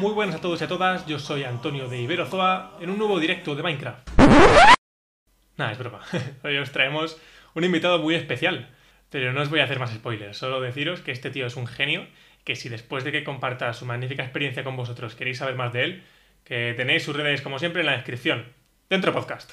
Muy buenas a todos y a todas, yo soy Antonio de Iberozoa en un nuevo directo de Minecraft. Nada, es broma. Hoy os traemos un invitado muy especial. Pero no os voy a hacer más spoilers, solo deciros que este tío es un genio, que si después de que comparta su magnífica experiencia con vosotros queréis saber más de él, que tenéis sus redes como siempre en la descripción. Dentro podcast.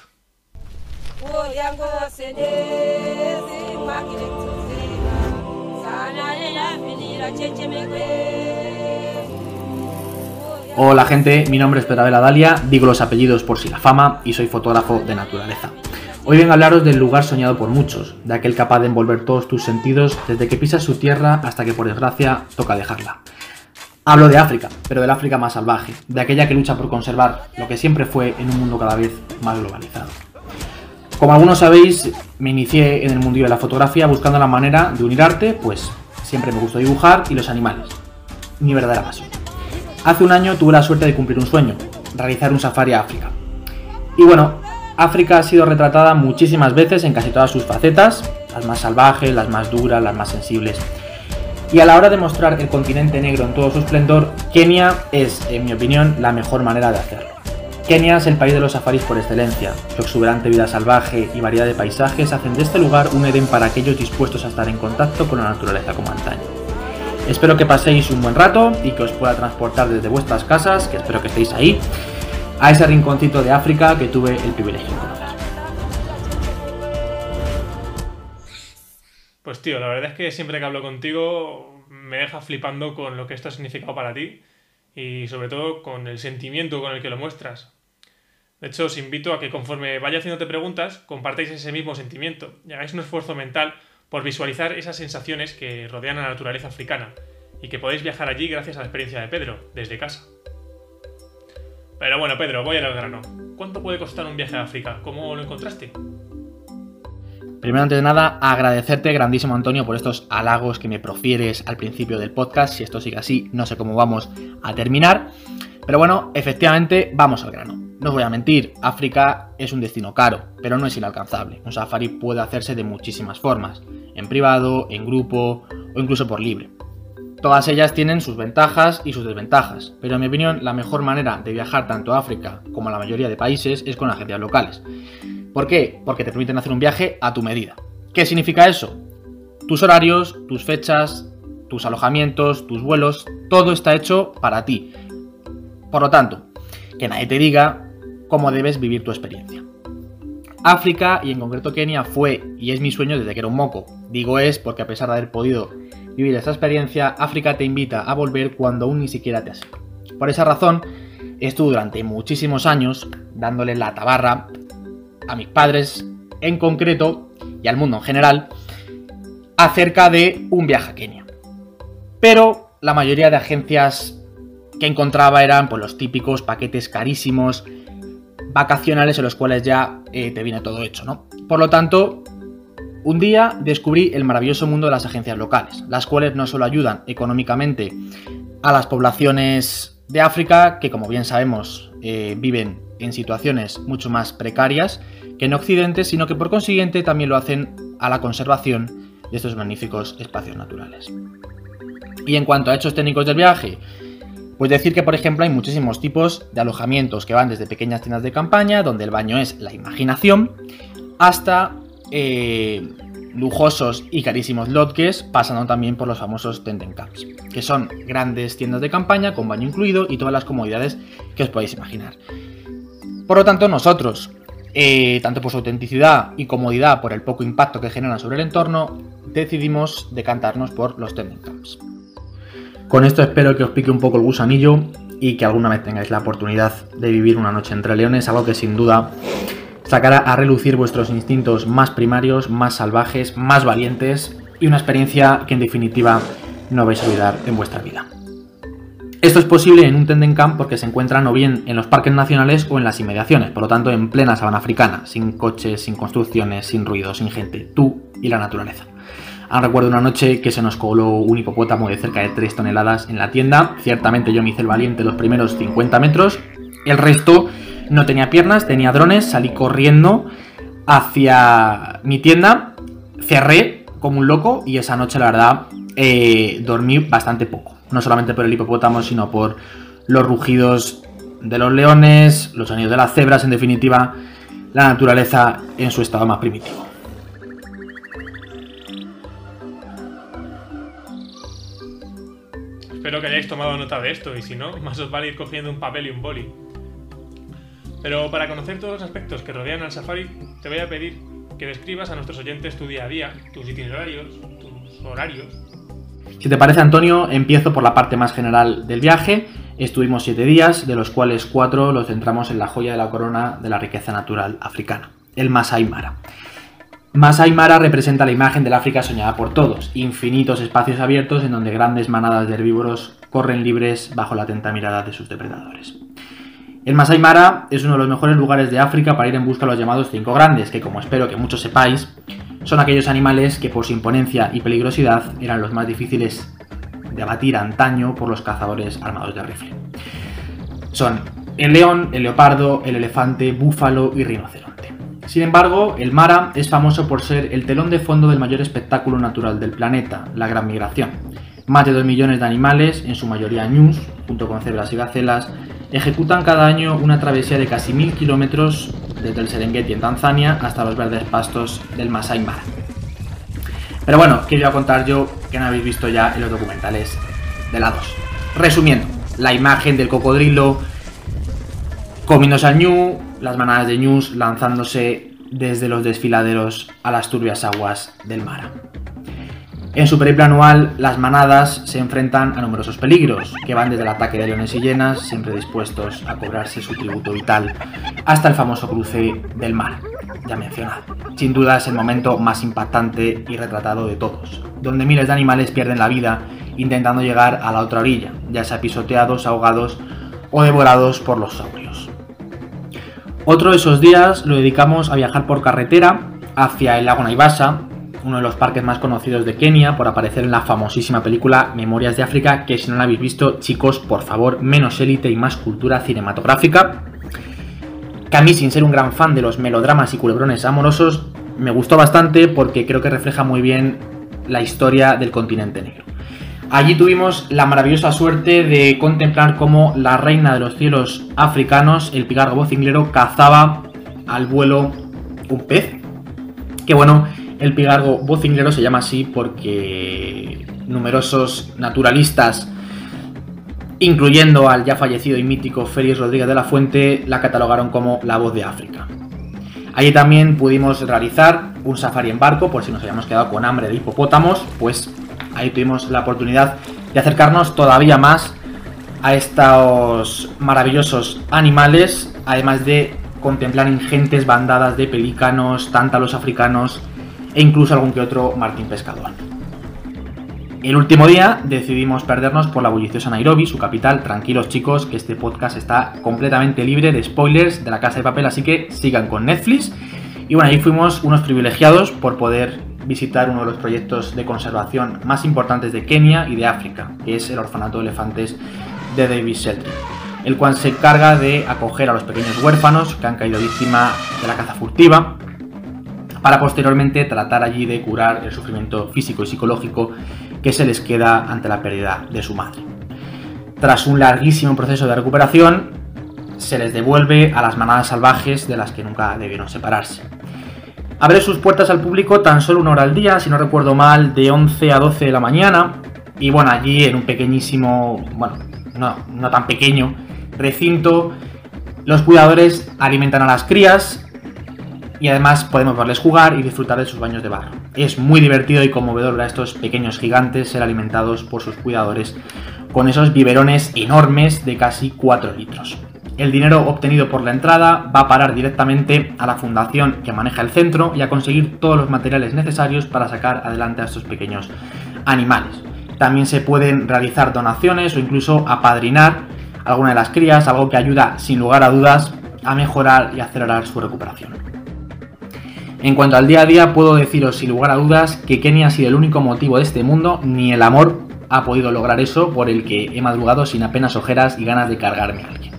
Hola gente, mi nombre es Pedravela Dalia, digo los apellidos por si la fama y soy fotógrafo de naturaleza. Hoy vengo a hablaros del lugar soñado por muchos, de aquel capaz de envolver todos tus sentidos desde que pisas su tierra hasta que por desgracia toca dejarla. Hablo de África, pero del África más salvaje, de aquella que lucha por conservar lo que siempre fue en un mundo cada vez más globalizado. Como algunos sabéis, me inicié en el mundo de la fotografía buscando la manera de unir arte, pues siempre me gustó dibujar y los animales. Mi verdadera pasión. Hace un año tuve la suerte de cumplir un sueño, realizar un safari a África. Y bueno, África ha sido retratada muchísimas veces en casi todas sus facetas, las más salvajes, las más duras, las más sensibles. Y a la hora de mostrar el continente negro en todo su esplendor, Kenia es, en mi opinión, la mejor manera de hacerlo. Kenia es el país de los safaris por excelencia. Su exuberante vida salvaje y variedad de paisajes hacen de este lugar un Edén para aquellos dispuestos a estar en contacto con la naturaleza como antaño. Espero que paséis un buen rato y que os pueda transportar desde vuestras casas, que espero que estéis ahí, a ese rinconcito de África que tuve el privilegio de conocer. Pues tío, la verdad es que siempre que hablo contigo me deja flipando con lo que esto ha significado para ti y sobre todo con el sentimiento con el que lo muestras. De hecho, os invito a que conforme vaya haciéndote preguntas, compartáis ese mismo sentimiento y hagáis un esfuerzo mental por visualizar esas sensaciones que rodean a la naturaleza africana y que podéis viajar allí gracias a la experiencia de Pedro, desde casa. Pero bueno, Pedro, voy al grano. ¿Cuánto puede costar un viaje a África? ¿Cómo lo encontraste? Primero, antes de nada, agradecerte, grandísimo Antonio, por estos halagos que me profieres al principio del podcast. Si esto sigue así, no sé cómo vamos a terminar. Pero bueno, efectivamente, vamos al grano. No os voy a mentir, África es un destino caro, pero no es inalcanzable. Un safari puede hacerse de muchísimas formas, en privado, en grupo o incluso por libre. Todas ellas tienen sus ventajas y sus desventajas, pero en mi opinión la mejor manera de viajar tanto a África como a la mayoría de países es con agencias locales. ¿Por qué? Porque te permiten hacer un viaje a tu medida. ¿Qué significa eso? Tus horarios, tus fechas, tus alojamientos, tus vuelos, todo está hecho para ti. Por lo tanto, que nadie te diga cómo debes vivir tu experiencia. África y en concreto Kenia fue y es mi sueño desde que era un moco. Digo es porque a pesar de haber podido vivir esta experiencia, África te invita a volver cuando aún ni siquiera te has ido. Por esa razón, estuve durante muchísimos años dándole la tabarra a mis padres en concreto y al mundo en general acerca de un viaje a Kenia. Pero la mayoría de agencias que encontraba eran pues, los típicos paquetes carísimos, vacacionales en los cuales ya eh, te viene todo hecho, ¿no? Por lo tanto, un día descubrí el maravilloso mundo de las agencias locales, las cuales no solo ayudan económicamente a las poblaciones de África, que como bien sabemos eh, viven en situaciones mucho más precarias que en Occidente, sino que por consiguiente también lo hacen a la conservación de estos magníficos espacios naturales. Y en cuanto a hechos técnicos del viaje, pues decir que, por ejemplo, hay muchísimos tipos de alojamientos que van desde pequeñas tiendas de campaña, donde el baño es la imaginación, hasta eh, lujosos y carísimos lodges, pasando también por los famosos tenden camps, que son grandes tiendas de campaña con baño incluido y todas las comodidades que os podéis imaginar. Por lo tanto, nosotros, eh, tanto por su autenticidad y comodidad, por el poco impacto que generan sobre el entorno, decidimos decantarnos por los tenden camps. Con esto espero que os pique un poco el gusanillo y que alguna vez tengáis la oportunidad de vivir una noche entre leones, algo que sin duda sacará a relucir vuestros instintos más primarios, más salvajes, más valientes y una experiencia que en definitiva no vais a olvidar en vuestra vida. Esto es posible en un tenden camp porque se encuentran o bien en los parques nacionales o en las inmediaciones, por lo tanto en plena sabana africana, sin coches, sin construcciones, sin ruido, sin gente, tú y la naturaleza. Aún recuerdo una noche que se nos coló un hipopótamo de cerca de 3 toneladas en la tienda. Ciertamente yo me hice el valiente los primeros 50 metros. El resto no tenía piernas, tenía drones. Salí corriendo hacia mi tienda. Cerré como un loco y esa noche la verdad eh, dormí bastante poco. No solamente por el hipopótamo, sino por los rugidos de los leones, los sonidos de las cebras, en definitiva, la naturaleza en su estado más primitivo. Espero que hayáis tomado nota de esto y si no, más os vale ir cogiendo un papel y un boli. Pero para conocer todos los aspectos que rodean al safari, te voy a pedir que describas a nuestros oyentes tu día a día, tus itinerarios, tus horarios. Si te parece, Antonio, empiezo por la parte más general del viaje. Estuvimos siete días, de los cuales cuatro los centramos en la joya de la corona de la riqueza natural africana, el Masai Mara. Masai Mara representa la imagen del África soñada por todos, infinitos espacios abiertos en donde grandes manadas de herbívoros corren libres bajo la atenta mirada de sus depredadores. El Masai Mara es uno de los mejores lugares de África para ir en busca de los llamados cinco grandes, que como espero que muchos sepáis, son aquellos animales que por su imponencia y peligrosidad eran los más difíciles de abatir antaño por los cazadores armados de rifle. Son el león, el leopardo, el elefante, búfalo y rinoceronte. Sin embargo, el Mara es famoso por ser el telón de fondo del mayor espectáculo natural del planeta, la Gran Migración. Más de 2 millones de animales, en su mayoría ñus, junto con cebras y gacelas, ejecutan cada año una travesía de casi mil kilómetros desde el Serengeti en Tanzania hasta los verdes pastos del Masai Mara. Pero bueno, ¿qué a contar yo que no habéis visto ya en los documentales de la 2? Resumiendo, la imagen del cocodrilo comiéndose al ñu, las manadas de ñus lanzándose desde los desfiladeros a las turbias aguas del Mara. En su periplo anual, las manadas se enfrentan a numerosos peligros, que van desde el ataque de leones y llenas, siempre dispuestos a cobrarse su tributo vital, hasta el famoso cruce del mar, ya mencionado. Sin duda es el momento más impactante y retratado de todos, donde miles de animales pierden la vida intentando llegar a la otra orilla, ya sea pisoteados, ahogados o devorados por los saurios. Otro de esos días lo dedicamos a viajar por carretera hacia el lago Naivasa, uno de los parques más conocidos de Kenia, por aparecer en la famosísima película Memorias de África, que si no la habéis visto, chicos, por favor, menos élite y más cultura cinematográfica. Que a mí, sin ser un gran fan de los melodramas y culebrones amorosos, me gustó bastante porque creo que refleja muy bien la historia del continente negro. Allí tuvimos la maravillosa suerte de contemplar cómo la reina de los cielos africanos, el pigargo vocinglero, cazaba al vuelo un pez. Que bueno, el pigargo vocinglero se llama así porque numerosos naturalistas, incluyendo al ya fallecido y mítico Félix Rodríguez de la Fuente, la catalogaron como la voz de África. Allí también pudimos realizar un safari en barco, por si nos habíamos quedado con hambre de hipopótamos, pues ahí tuvimos la oportunidad de acercarnos todavía más a estos maravillosos animales, además de contemplar ingentes bandadas de pelícanos, tántalos africanos, e incluso algún que otro Martín Pescador. El último día decidimos perdernos por la bulliciosa Nairobi, su capital. Tranquilos chicos, que este podcast está completamente libre de spoilers de la casa de papel, así que sigan con Netflix. Y bueno, ahí fuimos unos privilegiados por poder visitar uno de los proyectos de conservación más importantes de Kenia y de África, que es el Orfanato de Elefantes de David Shelton, el cual se encarga de acoger a los pequeños huérfanos que han caído víctima de la caza furtiva para posteriormente tratar allí de curar el sufrimiento físico y psicológico que se les queda ante la pérdida de su madre. Tras un larguísimo proceso de recuperación, se les devuelve a las manadas salvajes de las que nunca debieron separarse. Abre sus puertas al público tan solo una hora al día, si no recuerdo mal, de 11 a 12 de la mañana. Y bueno, allí en un pequeñísimo, bueno, no, no tan pequeño recinto, los cuidadores alimentan a las crías, y además podemos verles jugar y disfrutar de sus baños de barro. Es muy divertido y conmovedor ver a estos pequeños gigantes ser alimentados por sus cuidadores con esos biberones enormes de casi 4 litros. El dinero obtenido por la entrada va a parar directamente a la fundación que maneja el centro y a conseguir todos los materiales necesarios para sacar adelante a estos pequeños animales. También se pueden realizar donaciones o incluso apadrinar alguna de las crías, algo que ayuda sin lugar a dudas a mejorar y acelerar su recuperación. En cuanto al día a día, puedo deciros sin lugar a dudas que Kenia ha sido el único motivo de este mundo, ni el amor ha podido lograr eso por el que he madrugado sin apenas ojeras y ganas de cargarme a alguien.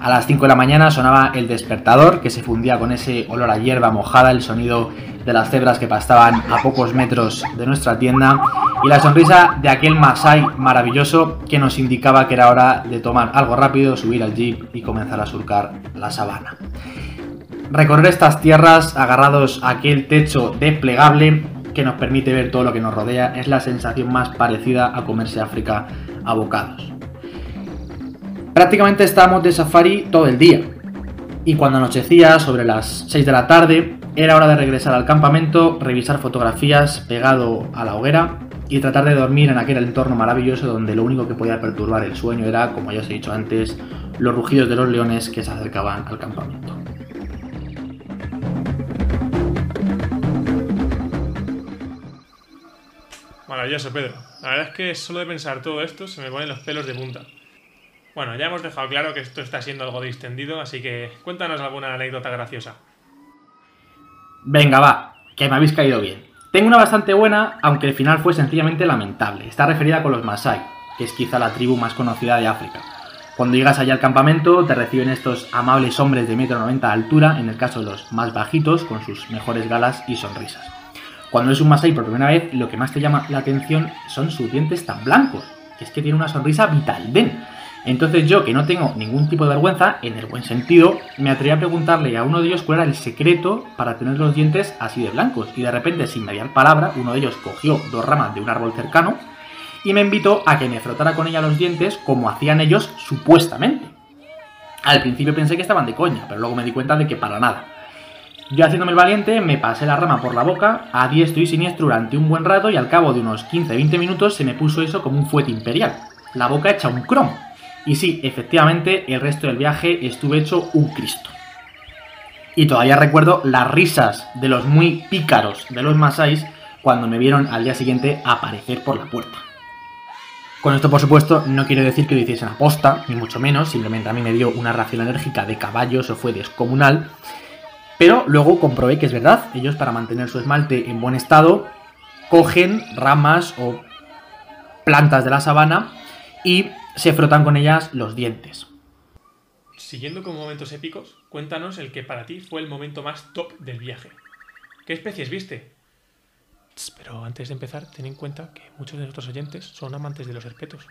A las 5 de la mañana sonaba el despertador que se fundía con ese olor a hierba mojada, el sonido de las cebras que pastaban a pocos metros de nuestra tienda y la sonrisa de aquel Masai maravilloso que nos indicaba que era hora de tomar algo rápido, subir al jeep y comenzar a surcar la sabana. Recorrer estas tierras agarrados a aquel techo desplegable que nos permite ver todo lo que nos rodea es la sensación más parecida a comerse África a bocados. Prácticamente estábamos de safari todo el día y cuando anochecía sobre las 6 de la tarde era hora de regresar al campamento, revisar fotografías pegado a la hoguera y tratar de dormir en aquel entorno maravilloso donde lo único que podía perturbar el sueño era, como ya os he dicho antes, los rugidos de los leones que se acercaban al campamento. Maravilloso, Pedro. La verdad es que solo de pensar todo esto se me ponen los pelos de punta. Bueno, ya hemos dejado claro que esto está siendo algo distendido, así que cuéntanos alguna anécdota graciosa. Venga, va, que me habéis caído bien. Tengo una bastante buena, aunque el final fue sencillamente lamentable. Está referida con los Masai, que es quizá la tribu más conocida de África. Cuando llegas allá al campamento, te reciben estos amables hombres de metro noventa de altura, en el caso de los más bajitos, con sus mejores galas y sonrisas. Cuando es un Masai por primera vez, lo que más te llama la atención son sus dientes tan blancos, que es que tiene una sonrisa vital. Entonces yo, que no tengo ningún tipo de vergüenza, en el buen sentido, me atreví a preguntarle a uno de ellos cuál era el secreto para tener los dientes así de blancos. Y de repente, sin mediar palabra, uno de ellos cogió dos ramas de un árbol cercano y me invitó a que me frotara con ella los dientes como hacían ellos supuestamente. Al principio pensé que estaban de coña, pero luego me di cuenta de que para nada. Yo haciéndome el valiente, me pasé la rama por la boca, a diestro y siniestro durante un buen rato y al cabo de unos 15-20 minutos se me puso eso como un fuete imperial. La boca hecha un cromo. Y sí, efectivamente, el resto del viaje estuve hecho un Cristo. Y todavía recuerdo las risas de los muy pícaros de los Masáis cuando me vieron al día siguiente aparecer por la puerta. Con esto, por supuesto, no quiero decir que lo hiciesen aposta, ni mucho menos, simplemente a mí me dio una ración enérgica de caballos o fue descomunal, pero luego comprobé que es verdad, ellos para mantener su esmalte en buen estado cogen ramas o plantas de la sabana y se frotan con ellas los dientes. Siguiendo con momentos épicos, cuéntanos el que para ti fue el momento más top del viaje. ¿Qué especies viste? Pero antes de empezar, ten en cuenta que muchos de nuestros oyentes son amantes de los herpetos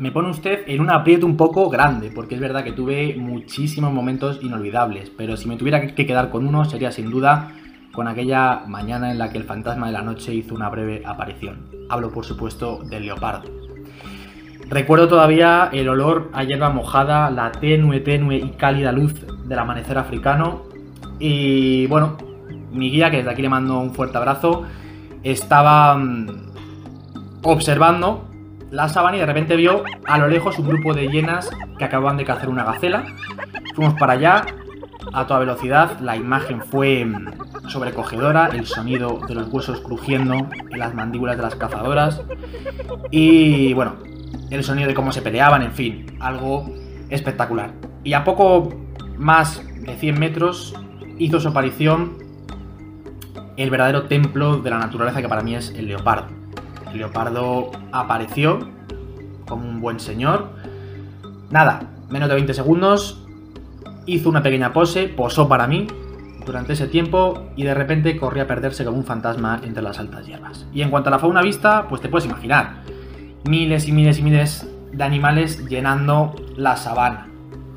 me pone usted en un aprieto un poco grande, porque es verdad que tuve muchísimos momentos inolvidables, pero si me tuviera que quedar con uno sería sin duda con aquella mañana en la que el fantasma de la noche hizo una breve aparición. Hablo por supuesto del leopardo. Recuerdo todavía el olor a hierba mojada, la tenue, tenue y cálida luz del amanecer africano. Y bueno, mi guía, que desde aquí le mando un fuerte abrazo, estaba mm, observando la sabana y de repente vio a lo lejos un grupo de hienas que acababan de cazar una gacela. Fuimos para allá a toda velocidad, la imagen fue sobrecogedora, el sonido de los huesos crujiendo en las mandíbulas de las cazadoras y bueno, el sonido de cómo se peleaban, en fin, algo espectacular. Y a poco más de 100 metros hizo su aparición el verdadero templo de la naturaleza que para mí es el leopardo. Leopardo apareció como un buen señor. Nada, menos de 20 segundos. Hizo una pequeña pose, posó para mí durante ese tiempo y de repente corrió a perderse como un fantasma entre las altas hierbas. Y en cuanto a la fauna vista, pues te puedes imaginar. Miles y miles y miles de animales llenando la sabana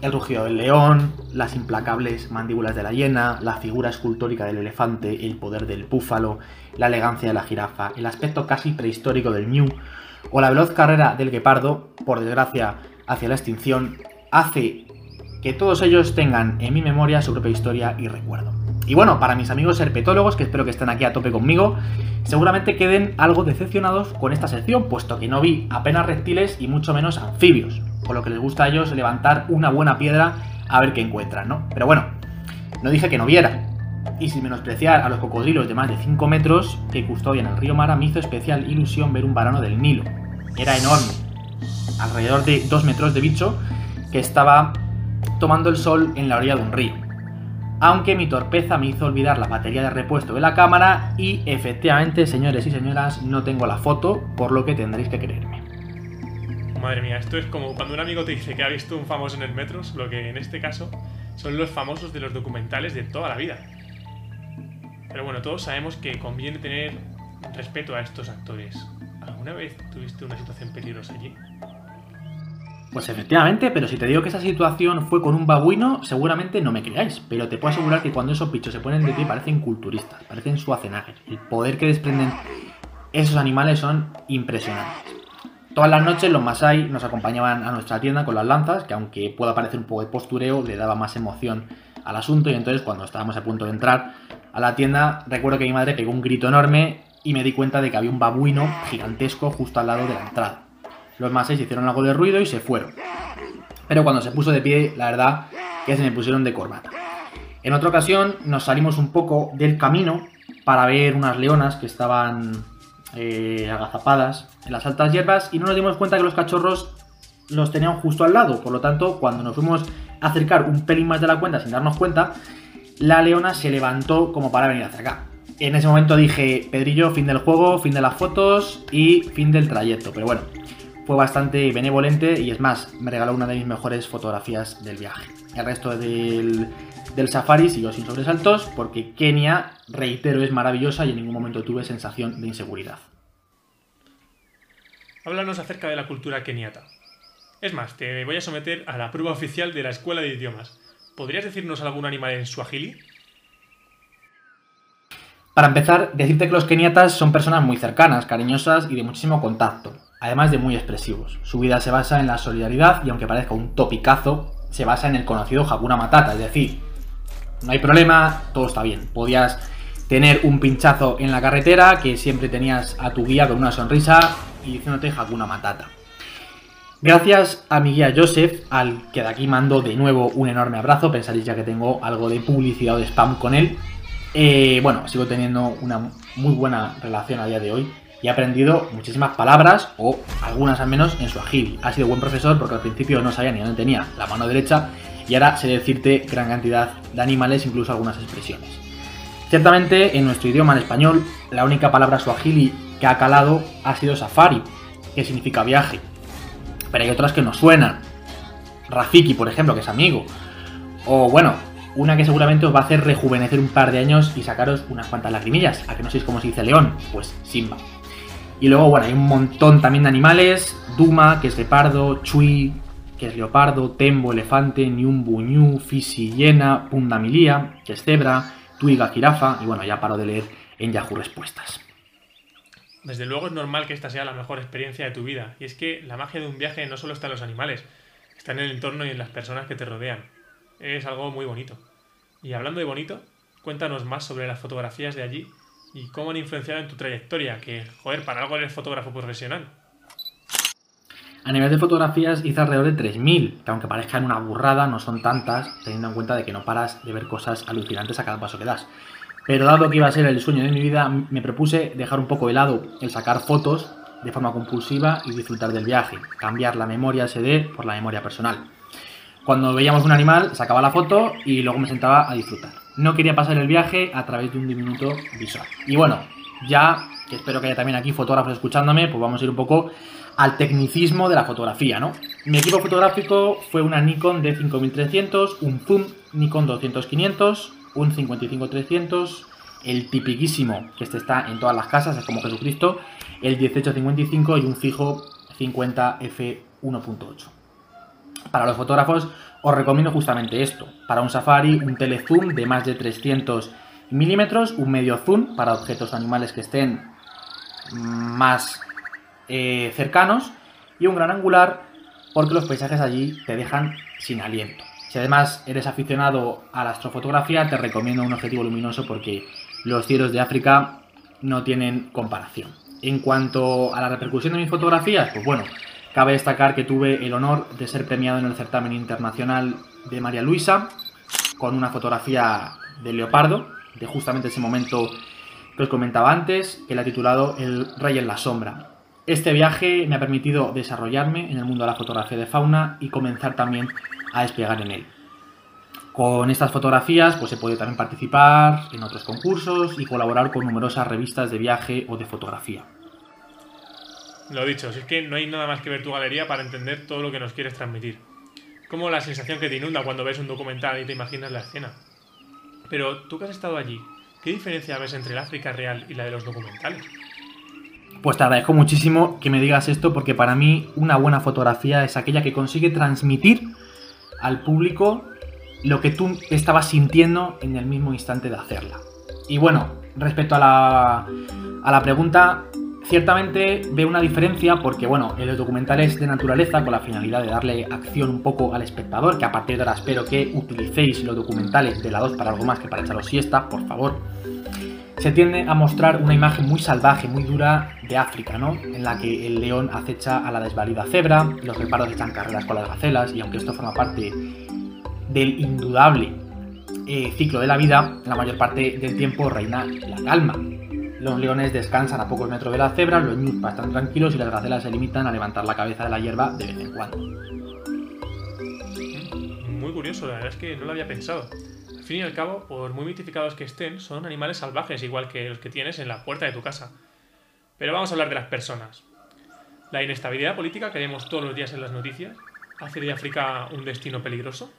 el rugido del león, las implacables mandíbulas de la hiena, la figura escultórica del elefante, el poder del búfalo, la elegancia de la jirafa, el aspecto casi prehistórico del ñu o la veloz carrera del guepardo, por desgracia hacia la extinción, hace que todos ellos tengan en mi memoria su propia historia y recuerdo. Y bueno, para mis amigos herpetólogos, que espero que estén aquí a tope conmigo, seguramente queden algo decepcionados con esta sección, puesto que no vi apenas reptiles y mucho menos anfibios con lo que les gusta a ellos levantar una buena piedra a ver qué encuentran, ¿no? Pero bueno, no dije que no viera. Y sin menospreciar a los cocodrilos de más de 5 metros que custodian el río Mara, me hizo especial ilusión ver un varano del Nilo. Era enorme, alrededor de 2 metros de bicho, que estaba tomando el sol en la orilla de un río. aunque mi torpeza me hizo olvidar la batería de repuesto de la cámara y efectivamente, señores y señoras, no tengo la foto, por lo que tendréis que creerme. Madre mía, esto es como cuando un amigo te dice que ha visto un famoso en el metro, lo que en este caso son los famosos de los documentales de toda la vida. Pero bueno, todos sabemos que conviene tener respeto a estos actores. ¿Alguna vez tuviste una situación peligrosa allí? Pues efectivamente, pero si te digo que esa situación fue con un babuino, seguramente no me creáis. Pero te puedo asegurar que cuando esos bichos se ponen de pie parecen culturistas, parecen Schwarzenegger. El poder que desprenden esos animales son impresionantes. Todas las noches los Masai nos acompañaban a nuestra tienda con las lanzas, que aunque pueda parecer un poco de postureo, le daba más emoción al asunto. Y entonces, cuando estábamos a punto de entrar a la tienda, recuerdo que mi madre pegó un grito enorme y me di cuenta de que había un babuino gigantesco justo al lado de la entrada. Los Masai hicieron algo de ruido y se fueron. Pero cuando se puso de pie, la verdad que se me pusieron de corbata. En otra ocasión nos salimos un poco del camino para ver unas leonas que estaban eh, agazapadas en las altas hierbas y no nos dimos cuenta que los cachorros los tenían justo al lado. Por lo tanto, cuando nos fuimos a acercar un pelín más de la cuenta sin darnos cuenta, la leona se levantó como para venir hacia acá. En ese momento dije, Pedrillo, fin del juego, fin de las fotos y fin del trayecto. Pero bueno, fue bastante benevolente y es más, me regaló una de mis mejores fotografías del viaje. El resto del, del safari siguió sin sobresaltos porque Kenia, reitero, es maravillosa y en ningún momento tuve sensación de inseguridad. Háblanos acerca de la cultura keniata. Es más, te voy a someter a la prueba oficial de la Escuela de Idiomas. ¿Podrías decirnos algún animal en suajili? Para empezar, decirte que los keniatas son personas muy cercanas, cariñosas y de muchísimo contacto, además de muy expresivos. Su vida se basa en la solidaridad y aunque parezca un topicazo, se basa en el conocido Hakuna Matata, es decir, no hay problema, todo está bien. Podías tener un pinchazo en la carretera que siempre tenías a tu guía con una sonrisa y diciéndote Hakuna Matata. Gracias a mi guía Joseph, al que de aquí mando de nuevo un enorme abrazo, pensaréis ya que tengo algo de publicidad o de spam con él. Eh, bueno, sigo teniendo una muy buena relación a día de hoy y he aprendido muchísimas palabras, o algunas al menos, en su agil. Ha sido buen profesor porque al principio no sabía ni dónde tenía la mano derecha y ahora sé decirte gran cantidad de animales, incluso algunas expresiones. Ciertamente, en nuestro idioma, en español, la única palabra suajili que ha calado ha sido safari, que significa viaje. Pero hay otras que nos suenan. Rafiki, por ejemplo, que es amigo. O bueno, una que seguramente os va a hacer rejuvenecer un par de años y sacaros unas cuantas lagrimillas. ¿A que no sé cómo se dice león? Pues Simba. Y luego, bueno, hay un montón también de animales. Duma, que es leopardo, Chui, que es leopardo, tembo, elefante, niumbu, ñu, fisi, hiena, pundamilia, que es cebra, tuiga, jirafa. Y bueno, ya paro de leer en Yahoo Respuestas. Desde luego es normal que esta sea la mejor experiencia de tu vida. Y es que la magia de un viaje no solo está en los animales, está en el entorno y en las personas que te rodean. Es algo muy bonito. Y hablando de bonito, cuéntanos más sobre las fotografías de allí y cómo han influenciado en tu trayectoria, que, joder, para algo eres fotógrafo profesional. A nivel de fotografías hice alrededor de 3.000, que aunque parezcan una burrada, no son tantas, teniendo en cuenta de que no paras de ver cosas alucinantes a cada paso que das. Pero dado que iba a ser el sueño de mi vida, me propuse dejar un poco de lado el sacar fotos de forma compulsiva y disfrutar del viaje, cambiar la memoria SD por la memoria personal. Cuando veíamos un animal, sacaba la foto y luego me sentaba a disfrutar. No quería pasar el viaje a través de un diminuto visual. Y bueno, ya espero que haya también aquí fotógrafos escuchándome, pues vamos a ir un poco al tecnicismo de la fotografía, ¿no? Mi equipo fotográfico fue una Nikon d 5300, un zoom Nikon 200-500, un 55-300, el tipiquísimo, que este está en todas las casas, es como Jesucristo, el 1855 y un fijo 50F1.8. Para los fotógrafos os recomiendo justamente esto. Para un safari, un telezoom de más de 300 milímetros, un medio zoom para objetos animales que estén más eh, cercanos y un gran angular porque los paisajes allí te dejan sin aliento. Si además eres aficionado a la astrofotografía, te recomiendo un objetivo luminoso porque los cielos de África no tienen comparación. En cuanto a la repercusión de mis fotografías, pues bueno, cabe destacar que tuve el honor de ser premiado en el certamen internacional de María Luisa con una fotografía de leopardo, de justamente ese momento que os comentaba antes, que la ha titulado El Rey en la Sombra. Este viaje me ha permitido desarrollarme en el mundo de la fotografía de fauna y comenzar también a desplegar en él. Con estas fotografías pues he podido también participar en otros concursos y colaborar con numerosas revistas de viaje o de fotografía. Lo dicho, si es que no hay nada más que ver tu galería para entender todo lo que nos quieres transmitir. Como la sensación que te inunda cuando ves un documental y te imaginas la escena. Pero tú que has estado allí, ¿qué diferencia ves entre el África real y la de los documentales? Pues te agradezco muchísimo que me digas esto porque para mí una buena fotografía es aquella que consigue transmitir al público lo que tú estabas sintiendo en el mismo instante de hacerla. Y bueno, respecto a la, a la pregunta, ciertamente veo una diferencia porque, bueno, en los documentales de naturaleza, con la finalidad de darle acción un poco al espectador, que a partir de ahora espero que utilicéis los documentales de la 2 para algo más que para echaros siesta, por favor, se tiende a mostrar una imagen muy salvaje, muy dura de África, ¿no? En la que el león acecha a la desvalida cebra, los reparos echan carreras con las gacelas, y aunque esto forma parte del indudable eh, ciclo de la vida, la mayor parte del tiempo reina la calma. Los leones descansan a pocos metros de la cebra, los ñus están tranquilos y las gacelas se limitan a levantar la cabeza de la hierba de vez en cuando. Muy curioso, la verdad es que no lo había pensado. Al fin y al cabo, por muy mitificados que estén, son animales salvajes igual que los que tienes en la puerta de tu casa. Pero vamos a hablar de las personas. La inestabilidad política que vemos todos los días en las noticias hace de África un destino peligroso.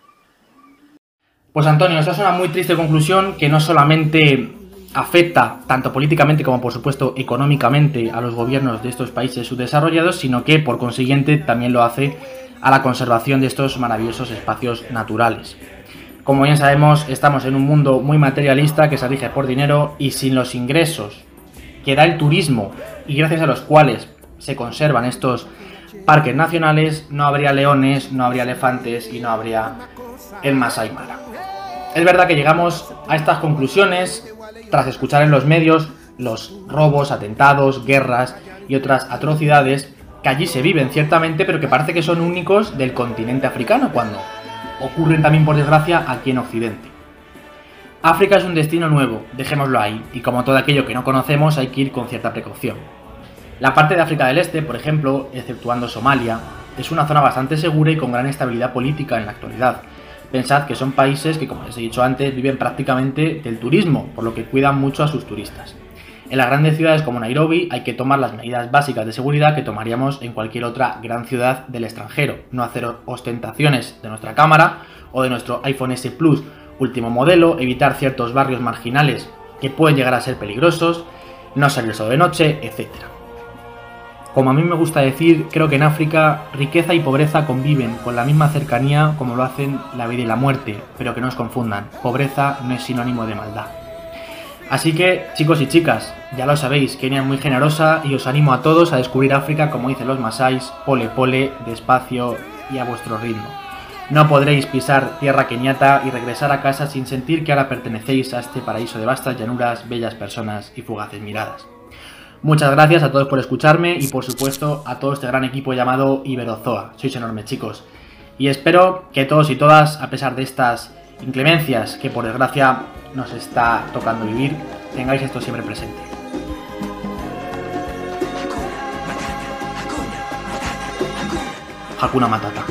Pues Antonio, esta es una muy triste conclusión que no solamente afecta tanto políticamente como por supuesto económicamente a los gobiernos de estos países subdesarrollados, sino que por consiguiente también lo hace a la conservación de estos maravillosos espacios naturales. Como bien sabemos, estamos en un mundo muy materialista que se rige por dinero y sin los ingresos que da el turismo y gracias a los cuales se conservan estos parques nacionales, no habría leones, no habría elefantes y no habría el Masai Mara. Es verdad que llegamos a estas conclusiones tras escuchar en los medios los robos, atentados, guerras y otras atrocidades que allí se viven ciertamente, pero que parece que son únicos del continente africano, cuando ocurren también por desgracia aquí en Occidente. África es un destino nuevo, dejémoslo ahí, y como todo aquello que no conocemos hay que ir con cierta precaución. La parte de África del Este, por ejemplo, exceptuando Somalia, es una zona bastante segura y con gran estabilidad política en la actualidad, Pensad que son países que, como les he dicho antes, viven prácticamente del turismo, por lo que cuidan mucho a sus turistas. En las grandes ciudades como Nairobi hay que tomar las medidas básicas de seguridad que tomaríamos en cualquier otra gran ciudad del extranjero. No hacer ostentaciones de nuestra cámara o de nuestro iPhone S Plus último modelo, evitar ciertos barrios marginales que pueden llegar a ser peligrosos, no salir solo de noche, etc. Como a mí me gusta decir, creo que en África riqueza y pobreza conviven con la misma cercanía como lo hacen la vida y la muerte, pero que no os confundan, pobreza no es sinónimo de maldad. Así que, chicos y chicas, ya lo sabéis, Kenia es muy generosa y os animo a todos a descubrir África como dicen los masáis, pole pole, despacio y a vuestro ritmo. No podréis pisar tierra keniata y regresar a casa sin sentir que ahora pertenecéis a este paraíso de vastas llanuras, bellas personas y fugaces miradas. Muchas gracias a todos por escucharme y por supuesto a todo este gran equipo llamado Iberozoa. Sois enormes chicos. Y espero que todos y todas, a pesar de estas inclemencias que por desgracia nos está tocando vivir, tengáis esto siempre presente. Hakuna Matata.